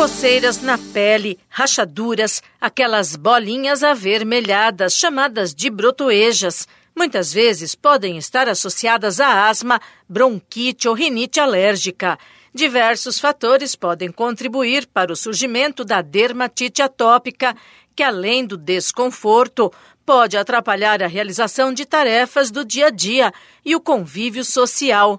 Coceiras na pele, rachaduras, aquelas bolinhas avermelhadas chamadas de brotoejas, muitas vezes podem estar associadas a asma, bronquite ou rinite alérgica. Diversos fatores podem contribuir para o surgimento da dermatite atópica, que além do desconforto, pode atrapalhar a realização de tarefas do dia a dia e o convívio social.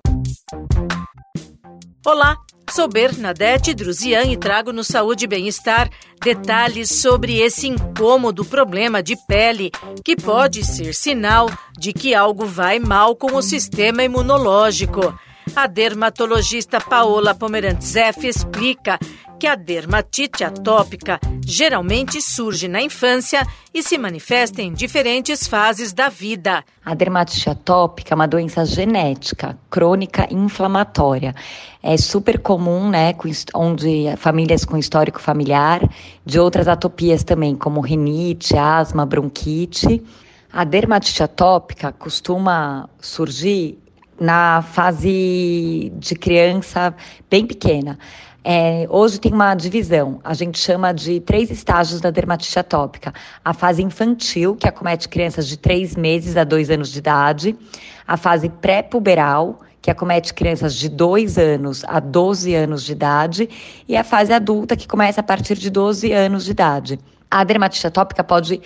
Olá, sou Bernadette Druzian e trago no Saúde e Bem-Estar detalhes sobre esse incômodo problema de pele que pode ser sinal de que algo vai mal com o sistema imunológico. A dermatologista Paola Pomerantzeff explica que a dermatite atópica geralmente surge na infância e se manifesta em diferentes fases da vida. A dermatite atópica é uma doença genética, crônica e inflamatória. É super comum, né, onde famílias com histórico familiar, de outras atopias também, como rinite, asma, bronquite. A dermatite atópica costuma surgir na fase de criança bem pequena. É, hoje tem uma divisão, a gente chama de três estágios da dermatite atópica. A fase infantil, que acomete crianças de 3 meses a 2 anos de idade. A fase pré-puberal, que acomete crianças de 2 anos a 12 anos de idade. E a fase adulta, que começa a partir de 12 anos de idade. A dermatite atópica pode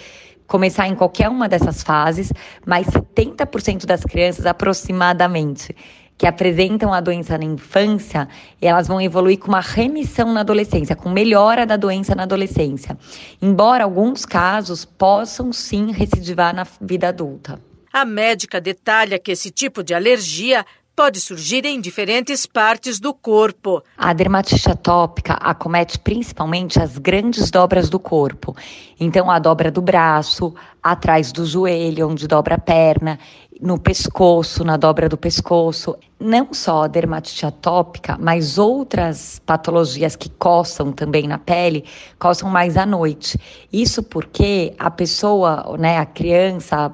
começar em qualquer uma dessas fases, mas 70% das crianças aproximadamente que apresentam a doença na infância, elas vão evoluir com uma remissão na adolescência, com melhora da doença na adolescência. Embora alguns casos possam sim recidivar na vida adulta. A médica detalha que esse tipo de alergia pode surgir em diferentes partes do corpo. A dermatite atópica acomete principalmente as grandes dobras do corpo. Então, a dobra do braço, atrás do joelho, onde dobra a perna, no pescoço, na dobra do pescoço. Não só a dermatite atópica, mas outras patologias que coçam também na pele, coçam mais à noite. Isso porque a pessoa, né, a criança,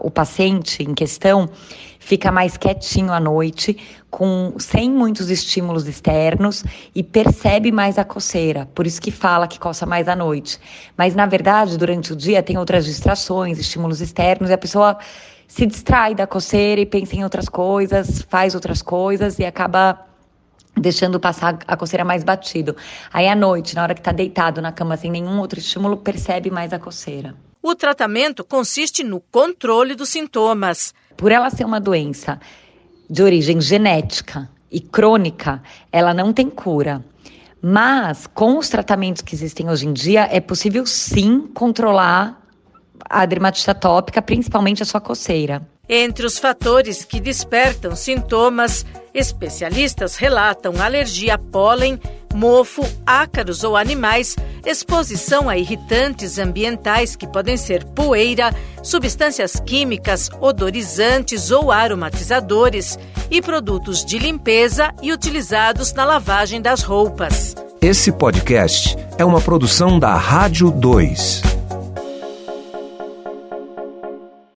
o, paciente em questão, fica mais quietinho à noite, com sem muitos estímulos externos e percebe mais a coceira. Por isso que fala que coça mais à noite. Mas na verdade, durante o dia tem outras distrações, estímulos externos e a pessoa se distrai da coceira e pensa em outras coisas, faz outras coisas e acaba deixando passar a coceira mais batido. Aí à noite, na hora que está deitado na cama sem nenhum outro estímulo, percebe mais a coceira. O tratamento consiste no controle dos sintomas. Por ela ser uma doença de origem genética e crônica, ela não tem cura. Mas com os tratamentos que existem hoje em dia, é possível sim controlar a dermatite atópica, principalmente a sua coceira. Entre os fatores que despertam sintomas, especialistas relatam alergia a pólen, mofo, ácaros ou animais, exposição a irritantes ambientais que podem ser poeira, substâncias químicas, odorizantes ou aromatizadores e produtos de limpeza e utilizados na lavagem das roupas. Esse podcast é uma produção da Rádio 2.